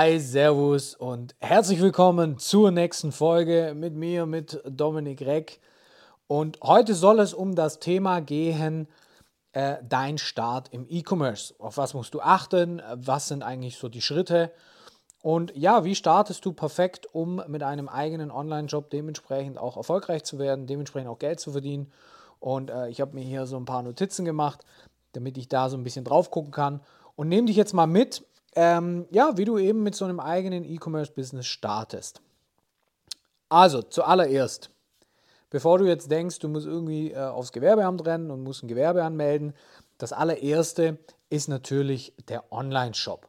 Hi, Servus und herzlich willkommen zur nächsten Folge mit mir, mit Dominik Reck. Und heute soll es um das Thema gehen, äh, dein Start im E-Commerce. Auf was musst du achten? Was sind eigentlich so die Schritte? Und ja, wie startest du perfekt, um mit einem eigenen Online-Job dementsprechend auch erfolgreich zu werden, dementsprechend auch Geld zu verdienen? Und äh, ich habe mir hier so ein paar Notizen gemacht, damit ich da so ein bisschen drauf gucken kann. Und nehme dich jetzt mal mit ähm, ja, wie du eben mit so einem eigenen E-Commerce-Business startest. Also, zuallererst, bevor du jetzt denkst, du musst irgendwie äh, aufs Gewerbeamt rennen und musst ein Gewerbe anmelden, das allererste ist natürlich der Online-Shop.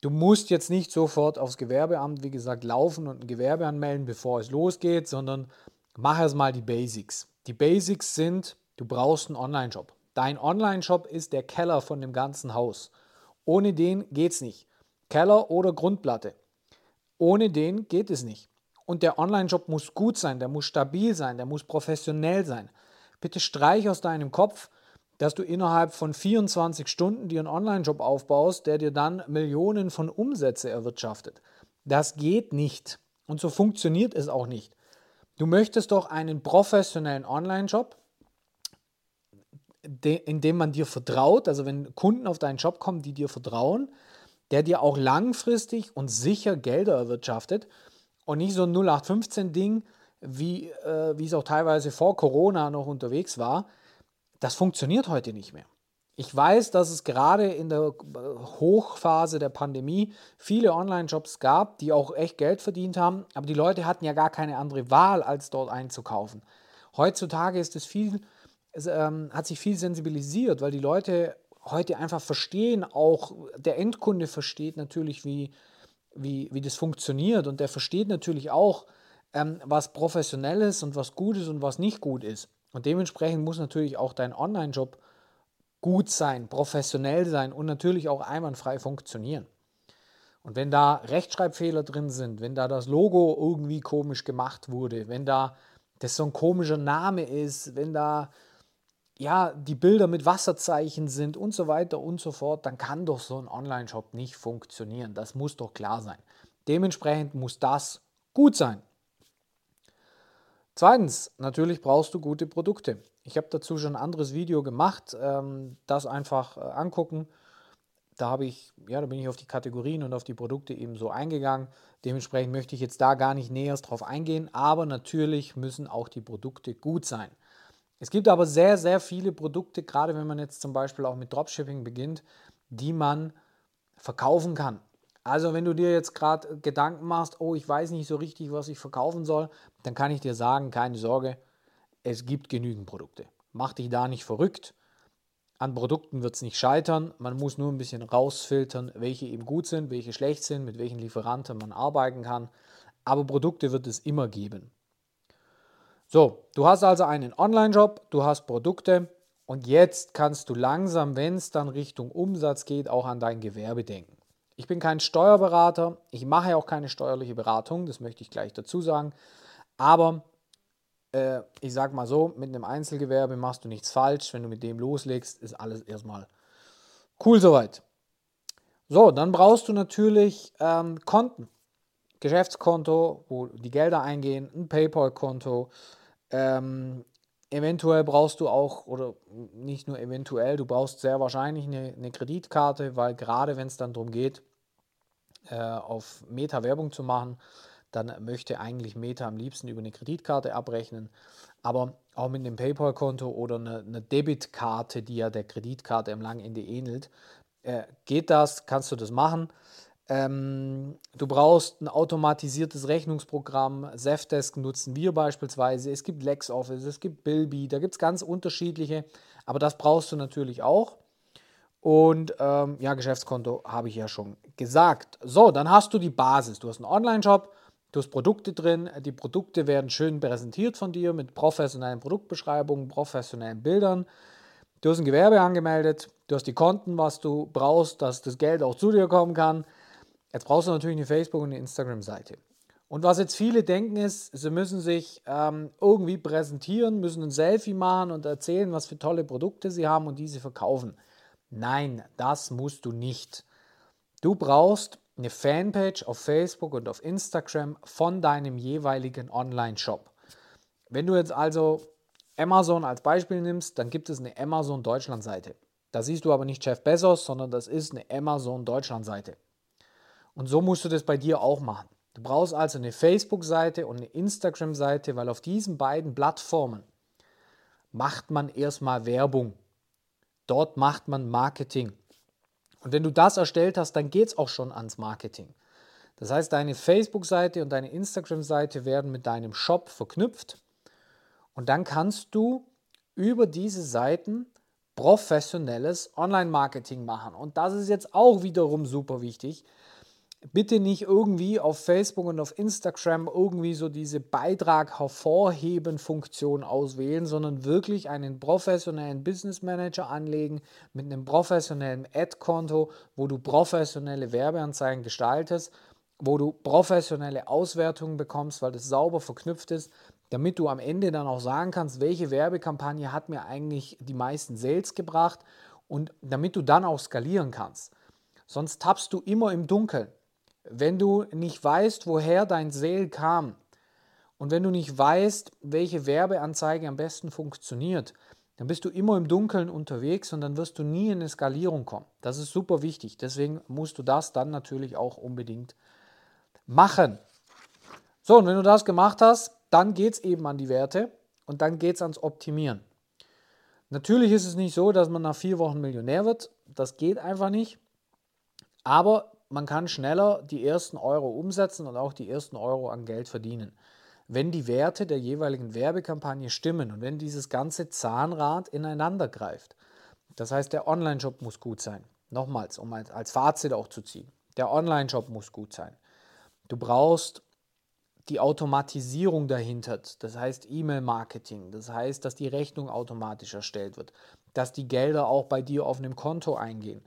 Du musst jetzt nicht sofort aufs Gewerbeamt, wie gesagt, laufen und ein Gewerbe anmelden, bevor es losgeht, sondern mach erstmal die Basics. Die Basics sind, du brauchst einen Online-Shop. Dein Online-Shop ist der Keller von dem ganzen Haus. Ohne den geht es nicht. Keller oder Grundplatte. Ohne den geht es nicht. Und der Online-Shop muss gut sein, der muss stabil sein, der muss professionell sein. Bitte streich aus deinem Kopf, dass du innerhalb von 24 Stunden dir einen Online-Shop aufbaust, der dir dann Millionen von Umsätze erwirtschaftet. Das geht nicht. Und so funktioniert es auch nicht. Du möchtest doch einen professionellen Online-Shop, indem man dir vertraut, also wenn Kunden auf deinen Shop kommen, die dir vertrauen, der dir auch langfristig und sicher Gelder erwirtschaftet und nicht so ein 0815-Ding, wie, äh, wie es auch teilweise vor Corona noch unterwegs war, das funktioniert heute nicht mehr. Ich weiß, dass es gerade in der Hochphase der Pandemie viele Online-Shops gab, die auch echt Geld verdient haben, aber die Leute hatten ja gar keine andere Wahl, als dort einzukaufen. Heutzutage ist es viel es ähm, hat sich viel sensibilisiert, weil die Leute heute einfach verstehen, auch der Endkunde versteht natürlich, wie, wie, wie das funktioniert und der versteht natürlich auch, ähm, was professionell ist und was gut ist und was nicht gut ist. Und dementsprechend muss natürlich auch dein Online-Job gut sein, professionell sein und natürlich auch einwandfrei funktionieren. Und wenn da Rechtschreibfehler drin sind, wenn da das Logo irgendwie komisch gemacht wurde, wenn da das so ein komischer Name ist, wenn da ja, die Bilder mit Wasserzeichen sind und so weiter und so fort, dann kann doch so ein Online-Shop nicht funktionieren. Das muss doch klar sein. Dementsprechend muss das gut sein. Zweitens, natürlich brauchst du gute Produkte. Ich habe dazu schon ein anderes Video gemacht, ähm, das einfach äh, angucken. Da habe ich, ja, da bin ich auf die Kategorien und auf die Produkte eben so eingegangen. Dementsprechend möchte ich jetzt da gar nicht näher drauf eingehen, aber natürlich müssen auch die Produkte gut sein. Es gibt aber sehr, sehr viele Produkte, gerade wenn man jetzt zum Beispiel auch mit Dropshipping beginnt, die man verkaufen kann. Also wenn du dir jetzt gerade Gedanken machst, oh, ich weiß nicht so richtig, was ich verkaufen soll, dann kann ich dir sagen, keine Sorge, es gibt genügend Produkte. Mach dich da nicht verrückt. An Produkten wird es nicht scheitern. Man muss nur ein bisschen rausfiltern, welche eben gut sind, welche schlecht sind, mit welchen Lieferanten man arbeiten kann. Aber Produkte wird es immer geben. So, du hast also einen Online-Job, du hast Produkte und jetzt kannst du langsam, wenn es dann Richtung Umsatz geht, auch an dein Gewerbe denken. Ich bin kein Steuerberater, ich mache auch keine steuerliche Beratung, das möchte ich gleich dazu sagen. Aber äh, ich sage mal so, mit einem Einzelgewerbe machst du nichts falsch. Wenn du mit dem loslegst, ist alles erstmal cool soweit. So, dann brauchst du natürlich ähm, Konten. Geschäftskonto, wo die Gelder eingehen, ein PayPal-Konto, ähm, eventuell brauchst du auch, oder nicht nur eventuell, du brauchst sehr wahrscheinlich eine, eine Kreditkarte, weil gerade wenn es dann darum geht, äh, auf Meta Werbung zu machen, dann möchte eigentlich Meta am liebsten über eine Kreditkarte abrechnen. Aber auch mit einem PayPal-Konto oder einer eine Debitkarte, die ja der Kreditkarte am langen Ende ähnelt, äh, geht das, kannst du das machen. Ähm, du brauchst ein automatisiertes Rechnungsprogramm. Zefdesk nutzen wir beispielsweise. Es gibt LexOffice, es gibt Bilby, da gibt es ganz unterschiedliche. Aber das brauchst du natürlich auch. Und ähm, ja, Geschäftskonto habe ich ja schon gesagt. So, dann hast du die Basis. Du hast einen Online-Shop, du hast Produkte drin. Die Produkte werden schön präsentiert von dir mit professionellen Produktbeschreibungen, professionellen Bildern. Du hast ein Gewerbe angemeldet, du hast die Konten, was du brauchst, dass das Geld auch zu dir kommen kann. Jetzt brauchst du natürlich eine Facebook- und eine Instagram-Seite. Und was jetzt viele denken ist, sie müssen sich ähm, irgendwie präsentieren, müssen ein Selfie machen und erzählen, was für tolle Produkte sie haben und diese verkaufen. Nein, das musst du nicht. Du brauchst eine Fanpage auf Facebook und auf Instagram von deinem jeweiligen Online-Shop. Wenn du jetzt also Amazon als Beispiel nimmst, dann gibt es eine Amazon Deutschland-Seite. Da siehst du aber nicht Jeff Bezos, sondern das ist eine Amazon Deutschland-Seite. Und so musst du das bei dir auch machen. Du brauchst also eine Facebook-Seite und eine Instagram-Seite, weil auf diesen beiden Plattformen macht man erstmal Werbung. Dort macht man Marketing. Und wenn du das erstellt hast, dann geht es auch schon ans Marketing. Das heißt, deine Facebook-Seite und deine Instagram-Seite werden mit deinem Shop verknüpft. Und dann kannst du über diese Seiten professionelles Online-Marketing machen. Und das ist jetzt auch wiederum super wichtig, bitte nicht irgendwie auf Facebook und auf Instagram irgendwie so diese Beitrag hervorheben Funktion auswählen, sondern wirklich einen professionellen Business Manager anlegen mit einem professionellen Ad-Konto, wo du professionelle Werbeanzeigen gestaltest, wo du professionelle Auswertungen bekommst, weil das sauber verknüpft ist, damit du am Ende dann auch sagen kannst, welche Werbekampagne hat mir eigentlich die meisten Sales gebracht und damit du dann auch skalieren kannst. Sonst tappst du immer im Dunkeln. Wenn du nicht weißt, woher dein Sale kam und wenn du nicht weißt, welche Werbeanzeige am besten funktioniert, dann bist du immer im Dunkeln unterwegs und dann wirst du nie in eine Skalierung kommen. Das ist super wichtig. Deswegen musst du das dann natürlich auch unbedingt machen. So, und wenn du das gemacht hast, dann geht es eben an die Werte und dann geht es ans Optimieren. Natürlich ist es nicht so, dass man nach vier Wochen Millionär wird. Das geht einfach nicht. Aber man kann schneller die ersten Euro umsetzen und auch die ersten Euro an Geld verdienen. Wenn die Werte der jeweiligen Werbekampagne stimmen und wenn dieses ganze Zahnrad ineinander greift. Das heißt, der Online-Shop muss gut sein. Nochmals, um als Fazit auch zu ziehen. Der Online-Shop muss gut sein. Du brauchst die Automatisierung dahinter, das heißt E-Mail-Marketing, das heißt, dass die Rechnung automatisch erstellt wird, dass die Gelder auch bei dir auf einem Konto eingehen.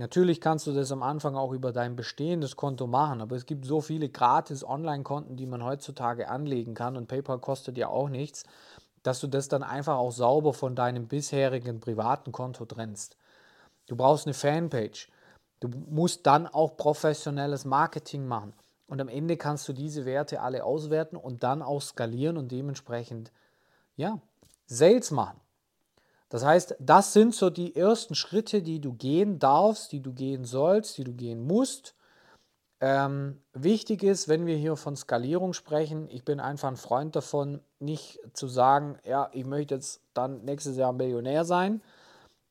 Natürlich kannst du das am Anfang auch über dein bestehendes Konto machen, aber es gibt so viele gratis Online-Konten, die man heutzutage anlegen kann und PayPal kostet ja auch nichts, dass du das dann einfach auch sauber von deinem bisherigen privaten Konto trennst. Du brauchst eine Fanpage. Du musst dann auch professionelles Marketing machen. Und am Ende kannst du diese Werte alle auswerten und dann auch skalieren und dementsprechend ja, Sales machen. Das heißt, das sind so die ersten Schritte, die du gehen darfst, die du gehen sollst, die du gehen musst. Ähm, wichtig ist, wenn wir hier von Skalierung sprechen, ich bin einfach ein Freund davon, nicht zu sagen, ja, ich möchte jetzt dann nächstes Jahr Millionär sein.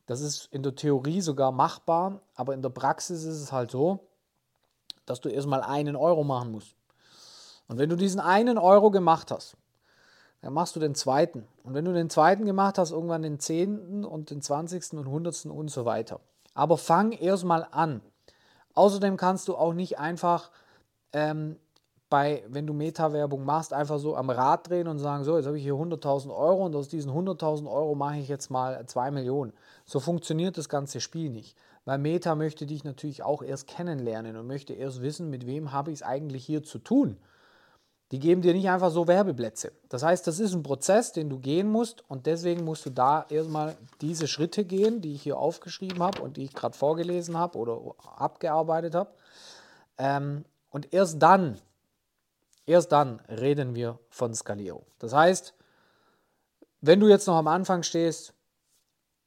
Das ist in der Theorie sogar machbar, aber in der Praxis ist es halt so, dass du erstmal einen Euro machen musst. Und wenn du diesen einen Euro gemacht hast, dann machst du den zweiten. Und wenn du den zweiten gemacht hast, irgendwann den zehnten und den zwanzigsten und hundertsten und so weiter. Aber fang erstmal an. Außerdem kannst du auch nicht einfach ähm, bei, wenn du Meta-Werbung machst, einfach so am Rad drehen und sagen, so, jetzt habe ich hier 100.000 Euro und aus diesen 100.000 Euro mache ich jetzt mal 2 Millionen. So funktioniert das ganze Spiel nicht. Weil Meta möchte dich natürlich auch erst kennenlernen und möchte erst wissen, mit wem habe ich es eigentlich hier zu tun. Die geben dir nicht einfach so Werbeplätze. Das heißt, das ist ein Prozess, den du gehen musst und deswegen musst du da erstmal diese Schritte gehen, die ich hier aufgeschrieben habe und die ich gerade vorgelesen habe oder abgearbeitet habe. Ähm, und erst dann, erst dann reden wir von Skalierung. Das heißt, wenn du jetzt noch am Anfang stehst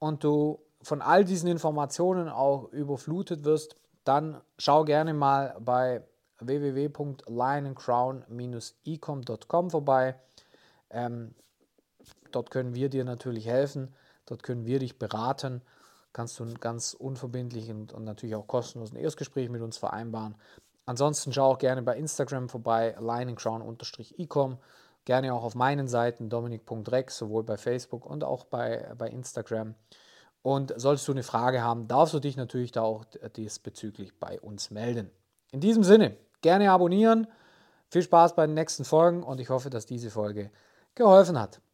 und du von all diesen Informationen auch überflutet wirst, dann schau gerne mal bei www.lioncrown-ecom.com vorbei. Ähm, dort können wir dir natürlich helfen, dort können wir dich beraten. Kannst du ein ganz unverbindlich und, und natürlich auch kostenlos ein Erstgespräch mit uns vereinbaren. Ansonsten schau auch gerne bei Instagram vorbei, lioncrown-ecom. Gerne auch auf meinen Seiten dominik.rex, sowohl bei Facebook und auch bei, bei Instagram. Und solltest du eine Frage haben, darfst du dich natürlich da auch diesbezüglich bei uns melden. In diesem Sinne, gerne abonnieren. Viel Spaß bei den nächsten Folgen und ich hoffe, dass diese Folge geholfen hat.